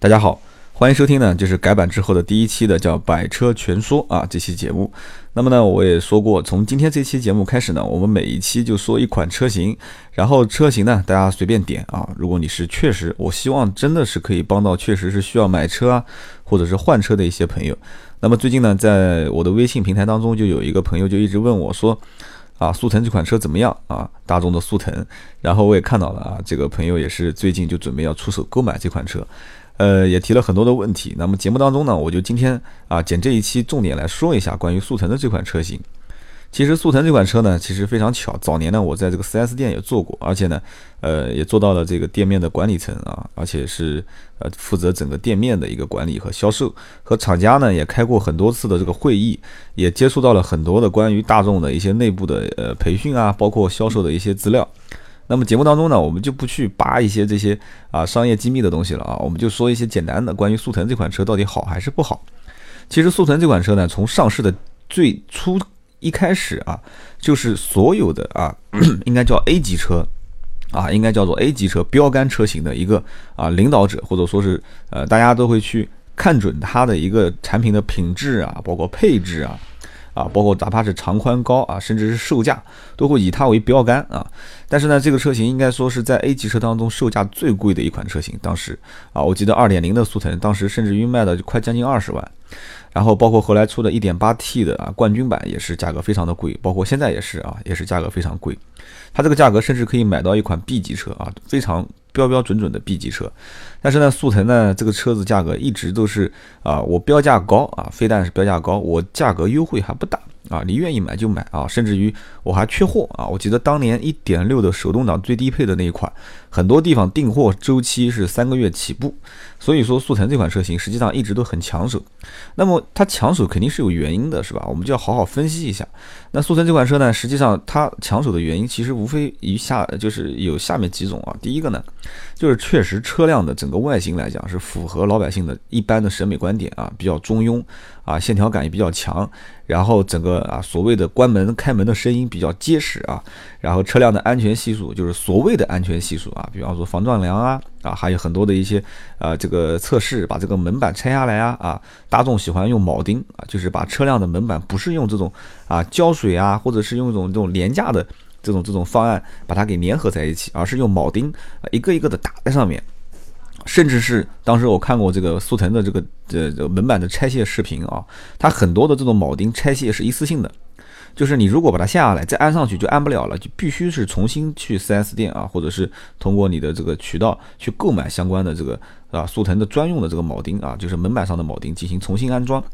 大家好，欢迎收听呢，就是改版之后的第一期的叫《百车全说》啊这期节目。那么呢，我也说过，从今天这期节目开始呢，我们每一期就说一款车型，然后车型呢大家随便点啊。如果你是确实，我希望真的是可以帮到确实是需要买车啊，或者是换车的一些朋友。那么最近呢，在我的微信平台当中，就有一个朋友就一直问我说。啊，速腾这款车怎么样啊？大众的速腾，然后我也看到了啊，这个朋友也是最近就准备要出手购买这款车，呃，也提了很多的问题。那么节目当中呢，我就今天啊，捡这一期重点来说一下关于速腾的这款车型。其实速腾这款车呢，其实非常巧，早年呢我在这个 4S 店也做过，而且呢，呃，也做到了这个店面的管理层啊，而且是呃负责整个店面的一个管理和销售，和厂家呢也开过很多次的这个会议，也接触到了很多的关于大众的一些内部的呃培训啊，包括销售的一些资料。那么节目当中呢，我们就不去扒一些这些啊商业机密的东西了啊，我们就说一些简单的关于速腾这款车到底好还是不好。其实速腾这款车呢，从上市的最初。一开始啊，就是所有的啊，应该叫 A 级车啊，应该叫做 A 级车标杆车型的一个啊领导者，或者说是呃，大家都会去看准它的一个产品的品质啊，包括配置啊，啊，包括哪怕是长宽高啊，甚至是售价，都会以它为标杆啊。但是呢，这个车型应该说是在 A 级车当中售价最贵的一款车型。当时啊，我记得二点零的速腾，当时甚至于卖的快将近二十万。然后包括后来出的 1.8T 的啊冠军版也是价格非常的贵，包括现在也是啊，也是价格非常贵。它这个价格甚至可以买到一款 B 级车啊，非常标标准准的 B 级车。但是呢，速腾呢这个车子价格一直都是啊，我标价高啊，非但是标价高，我价格优惠还不大。啊，你愿意买就买啊，甚至于我还缺货啊。我记得当年一点六的手动挡最低配的那一款，很多地方订货周期是三个月起步。所以说速腾这款车型实际上一直都很抢手。那么它抢手肯定是有原因的，是吧？我们就要好好分析一下。那速腾这款车呢，实际上它抢手的原因其实无非以下就是有下面几种啊。第一个呢，就是确实车辆的整个外形来讲是符合老百姓的一般的审美观点啊，比较中庸啊，线条感也比较强。然后整个啊，所谓的关门开门的声音比较结实啊，然后车辆的安全系数就是所谓的安全系数啊，比方说防撞梁啊啊，还有很多的一些啊这个测试，把这个门板拆下来啊啊，大众喜欢用铆钉啊，就是把车辆的门板不是用这种啊胶水啊，或者是用一种这种廉价的这种这种方案把它给粘合在一起，而是用铆钉啊一个一个的打在上面。甚至是当时我看过这个速腾的这个呃门板的拆卸视频啊，它很多的这种铆钉拆卸是一次性的，就是你如果把它下下来再安上去就安不了了，就必须是重新去 4S 店啊，或者是通过你的这个渠道去购买相关的这个啊速腾的专用的这个铆钉啊，就是门板上的铆钉进行重新安装。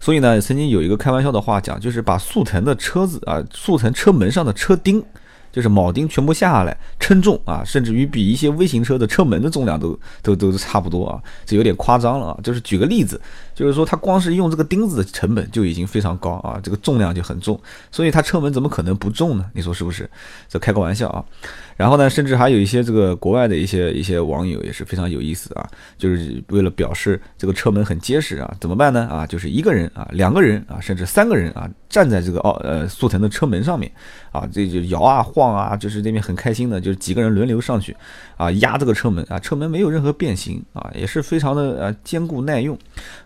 所以呢，曾经有一个开玩笑的话讲，就是把速腾的车子啊，速腾车门上的车钉。就是铆钉全部下来称重啊，甚至于比一些微型车的车门的重量都都都差不多啊，这有点夸张了啊。就是举个例子，就是说它光是用这个钉子的成本就已经非常高啊，这个重量就很重，所以它车门怎么可能不重呢？你说是不是？这开个玩笑啊。然后呢，甚至还有一些这个国外的一些一些网友也是非常有意思啊，就是为了表示这个车门很结实啊，怎么办呢？啊，就是一个人啊，两个人啊，甚至三个人啊，站在这个奥呃速腾的车门上面啊，这就摇啊晃啊，就是那边很开心的，就是几个人轮流上去啊压这个车门啊，车门没有任何变形啊，也是非常的呃坚固耐用。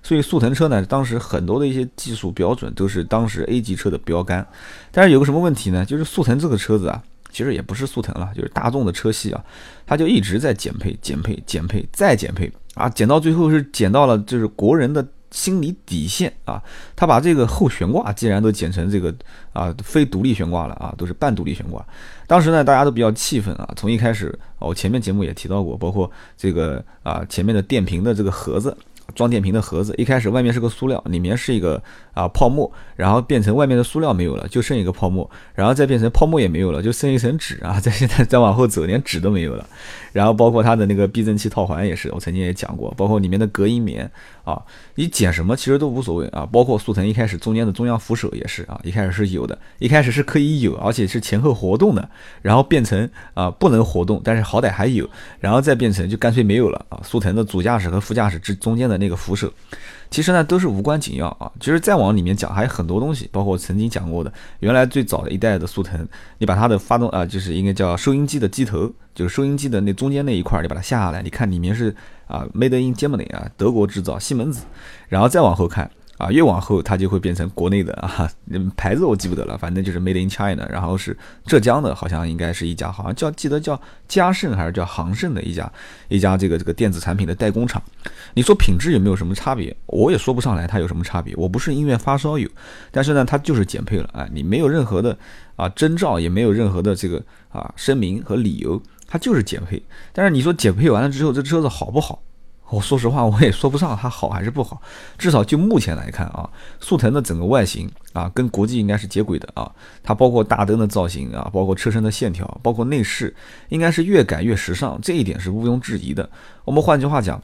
所以速腾车呢，当时很多的一些技术标准都是当时 A 级车的标杆。但是有个什么问题呢？就是速腾这个车子啊。其实也不是速腾了，就是大众的车系啊，它就一直在减配、减配、减配再减配啊，减到最后是减到了就是国人的心理底线啊。他把这个后悬挂既然都剪成这个啊非独立悬挂了啊，都是半独立悬挂。当时呢，大家都比较气愤啊。从一开始，我前面节目也提到过，包括这个啊前面的电瓶的这个盒子。装电瓶的盒子，一开始外面是个塑料，里面是一个啊泡沫，然后变成外面的塑料没有了，就剩一个泡沫，然后再变成泡沫也没有了，就剩一层纸啊。在现在再往后走，连纸都没有了。然后包括它的那个避震器套环也是，我曾经也讲过，包括里面的隔音棉啊，你剪什么其实都无所谓啊。包括速腾一开始中间的中央扶手也是啊，一开始是有的，一开始是可以有，而且是前后活动的，然后变成啊不能活动，但是好歹还有，然后再变成就干脆没有了啊。速腾的主驾驶和副驾驶之中间的那。个扶手，其实呢都是无关紧要啊。其实再往里面讲，还有很多东西，包括我曾经讲过的，原来最早的一代的速腾，你把它的发动啊，就是应该叫收音机的机头，就是收音机的那中间那一块，你把它下下来，你看里面是啊，Made in Germany 啊，德国制造，西门子，然后再往后看。啊，越往后它就会变成国内的啊，牌子我记不得了，反正就是 Made in China，然后是浙江的，好像应该是一家，好像叫记得叫嘉盛还是叫航盛的一家一家这个这个电子产品的代工厂。你说品质有没有什么差别？我也说不上来它有什么差别。我不是音乐发烧友，但是呢，它就是减配了啊，你没有任何的啊征兆，也没有任何的这个啊声明和理由，它就是减配。但是你说减配完了之后，这车子好不好？我说实话，我也说不上它好还是不好。至少就目前来看啊，速腾的整个外形啊，跟国际应该是接轨的啊。它包括大灯的造型啊，包括车身的线条，包括内饰，应该是越改越时尚，这一点是毋庸置疑的。我们换句话讲。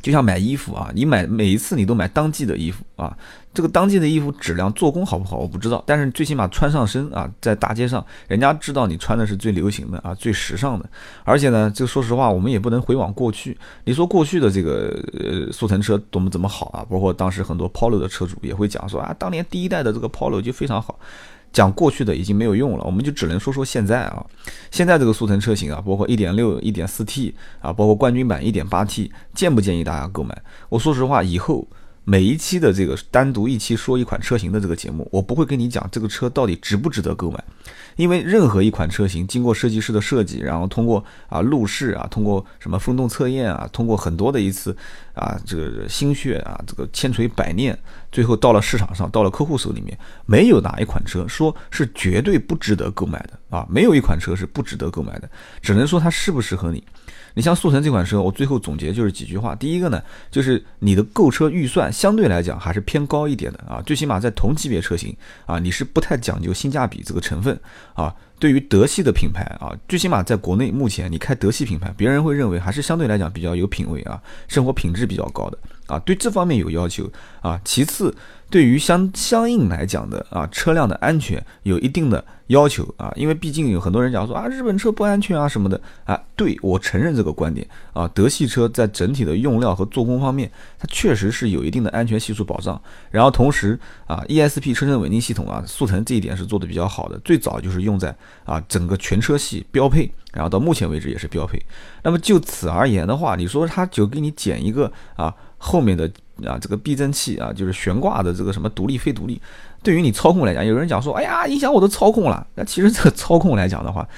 就像买衣服啊，你买每一次你都买当季的衣服啊，这个当季的衣服质量做工好不好我不知道，但是最起码穿上身啊，在大街上人家知道你穿的是最流行的啊，最时尚的。而且呢，就说实话，我们也不能回往过去。你说过去的这个呃速腾车多么怎么好啊？包括当时很多 Polo 的车主也会讲说啊，当年第一代的这个 Polo 就非常好。讲过去的已经没有用了，我们就只能说说现在啊。现在这个速腾车型啊，包括1.6、1.4T 啊，包括冠军版 1.8T，建不建议大家购买？我说实话，以后。每一期的这个单独一期说一款车型的这个节目，我不会跟你讲这个车到底值不值得购买，因为任何一款车型经过设计师的设计，然后通过啊路试啊，通过什么风洞测验啊，通过很多的一次啊这个心血啊这个千锤百炼，最后到了市场上，到了客户手里面，没有哪一款车说是绝对不值得购买的啊，没有一款车是不值得购买的，只能说它适不适合你。你像速腾这款车，我最后总结就是几句话。第一个呢，就是你的购车预算相对来讲还是偏高一点的啊，最起码在同级别车型啊，你是不太讲究性价比这个成分啊。对于德系的品牌啊，最起码在国内目前你开德系品牌，别人会认为还是相对来讲比较有品位啊，生活品质比较高的啊，对这方面有要求啊。其次。对于相相应来讲的啊，车辆的安全有一定的要求啊，因为毕竟有很多人讲说啊，日本车不安全啊什么的啊，对我承认这个观点啊，德系车在整体的用料和做工方面，它确实是有一定的安全系数保障。然后同时啊，ESP 车身稳定系统啊，速腾这一点是做的比较好的，最早就是用在啊整个全车系标配，然后到目前为止也是标配。那么就此而言的话，你说它就给你减一个啊后面的。啊，这个避震器啊，就是悬挂的这个什么独立非独立，对于你操控来讲，有人讲说，哎呀，影响我的操控了。那其实这个操控来讲的话，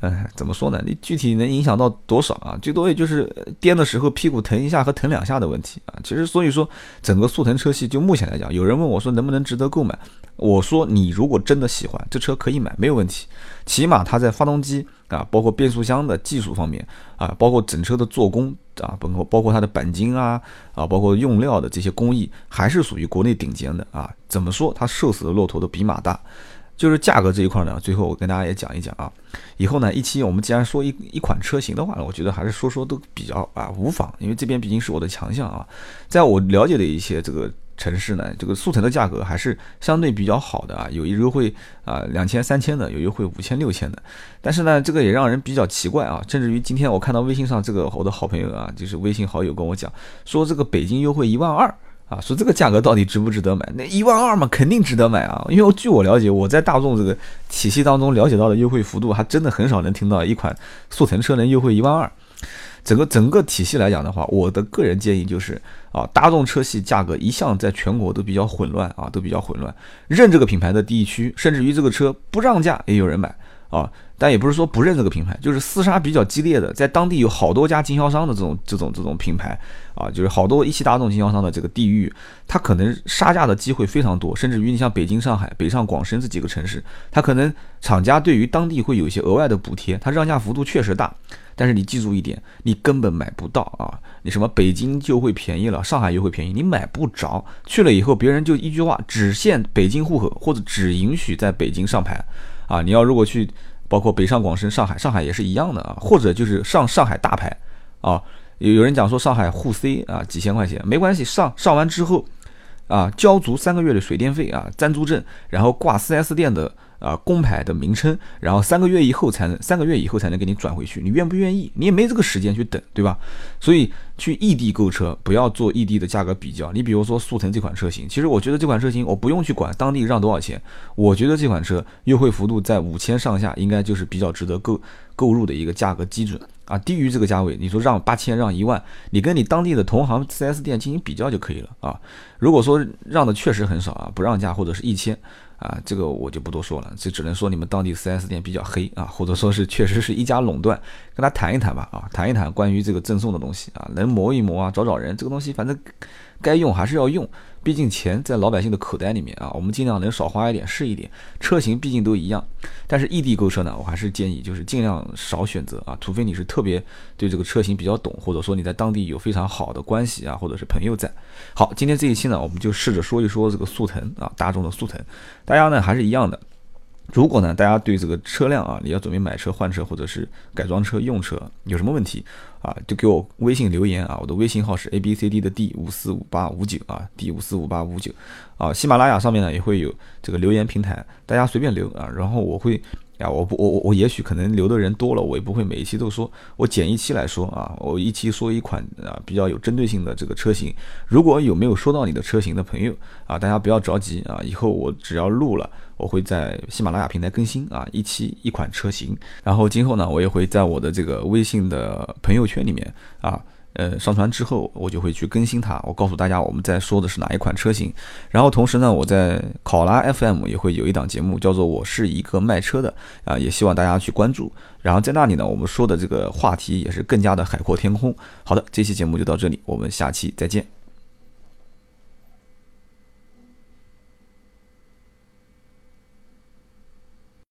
嗯，怎么说呢？你具体能影响到多少啊？最多也就是颠的时候屁股疼一下和疼两下的问题啊。其实所以说，整个速腾车系就目前来讲，有人问我说能不能值得购买？我说你如果真的喜欢这车，可以买，没有问题。起码它在发动机啊，包括变速箱的技术方面啊，包括整车的做工啊，包括包括它的钣金啊啊，包括用料的这些工艺，还是属于国内顶尖的啊。怎么说？它瘦死的骆驼都比马大。就是价格这一块呢，最后我跟大家也讲一讲啊。以后呢，一期我们既然说一一款车型的话呢，我觉得还是说说都比较啊无妨，因为这边毕竟是我的强项啊。在我了解的一些这个城市呢，这个速腾的价格还是相对比较好的啊，有优惠啊两千三千的，有优惠五千六千的。但是呢，这个也让人比较奇怪啊，甚至于今天我看到微信上这个我的好朋友啊，就是微信好友跟我讲说，这个北京优惠一万二。啊，说这个价格到底值不值得买？那一万二嘛，肯定值得买啊！因为据我了解，我在大众这个体系当中了解到的优惠幅度，还真的很少能听到一款速腾车能优惠一万二。整个整个体系来讲的话，我的个人建议就是啊，大众车系价格一向在全国都比较混乱啊，都比较混乱。认这个品牌的地区，甚至于这个车不让价也有人买啊。但也不是说不认这个品牌，就是厮杀比较激烈的，在当地有好多家经销商的这种这种这种品牌啊，就是好多一汽大众经销商的这个地域，它可能杀价的机会非常多，甚至于你像北京、上海、北上广深这几个城市，它可能厂家对于当地会有一些额外的补贴，它让价幅度确实大，但是你记住一点，你根本买不到啊！你什么北京就会便宜了，上海又会便宜，你买不着，去了以后别人就一句话，只限北京户口或者只允许在北京上牌啊！你要如果去。包括北上广深、上海，上海也是一样的啊，或者就是上上海大牌啊，有有人讲说上海沪 C 啊几千块钱没关系，上上完之后啊交足三个月的水电费啊暂租证，然后挂 4S 店的啊工牌的名称，然后三个月以后才能三个月以后才能给你转回去，你愿不愿意？你也没这个时间去等，对吧？所以去异地购车不要做异地的价格比较。你比如说速腾这款车型，其实我觉得这款车型我不用去管当地让多少钱，我觉得这款车优惠幅度在五千上下，应该就是比较值得购购入的一个价格基准啊。低于这个价位，你说让八千让一万，你跟你当地的同行 4S 店进行比较就可以了啊。如果说让的确实很少啊，不让价或者是一千。啊，这个我就不多说了，这只能说你们当地 4S 店比较黑啊，或者说是确实是一家垄断，跟他谈一谈吧啊，谈一谈关于这个赠送的东西啊，能磨一磨啊，找找人，这个东西反正该用还是要用。毕竟钱在老百姓的口袋里面啊，我们尽量能少花一点是一点。车型毕竟都一样，但是异地购车呢，我还是建议就是尽量少选择啊，除非你是特别对这个车型比较懂，或者说你在当地有非常好的关系啊，或者是朋友在。好，今天这一期呢，我们就试着说一说这个速腾啊，大众的速腾，大家呢还是一样的。如果呢，大家对这个车辆啊，你要准备买车、换车或者是改装车、用车，有什么问题啊，就给我微信留言啊，我的微信号是 A B C D 的 D 五四五八五九啊，D 五四五八五九啊，喜马拉雅上面呢也会有这个留言平台，大家随便留啊，然后我会。呀，我不，我我我也许可能留的人多了，我也不会每一期都说，我剪一期来说啊，我一期说一款啊比较有针对性的这个车型。如果有没有说到你的车型的朋友啊，大家不要着急啊，以后我只要录了，我会在喜马拉雅平台更新啊，一期一款车型。然后今后呢，我也会在我的这个微信的朋友圈里面啊。呃，上传之后我就会去更新它，我告诉大家我们在说的是哪一款车型。然后同时呢，我在考拉 FM 也会有一档节目，叫做《我是一个卖车的》啊，也希望大家去关注。然后在那里呢，我们说的这个话题也是更加的海阔天空。好的，这期节目就到这里，我们下期再见。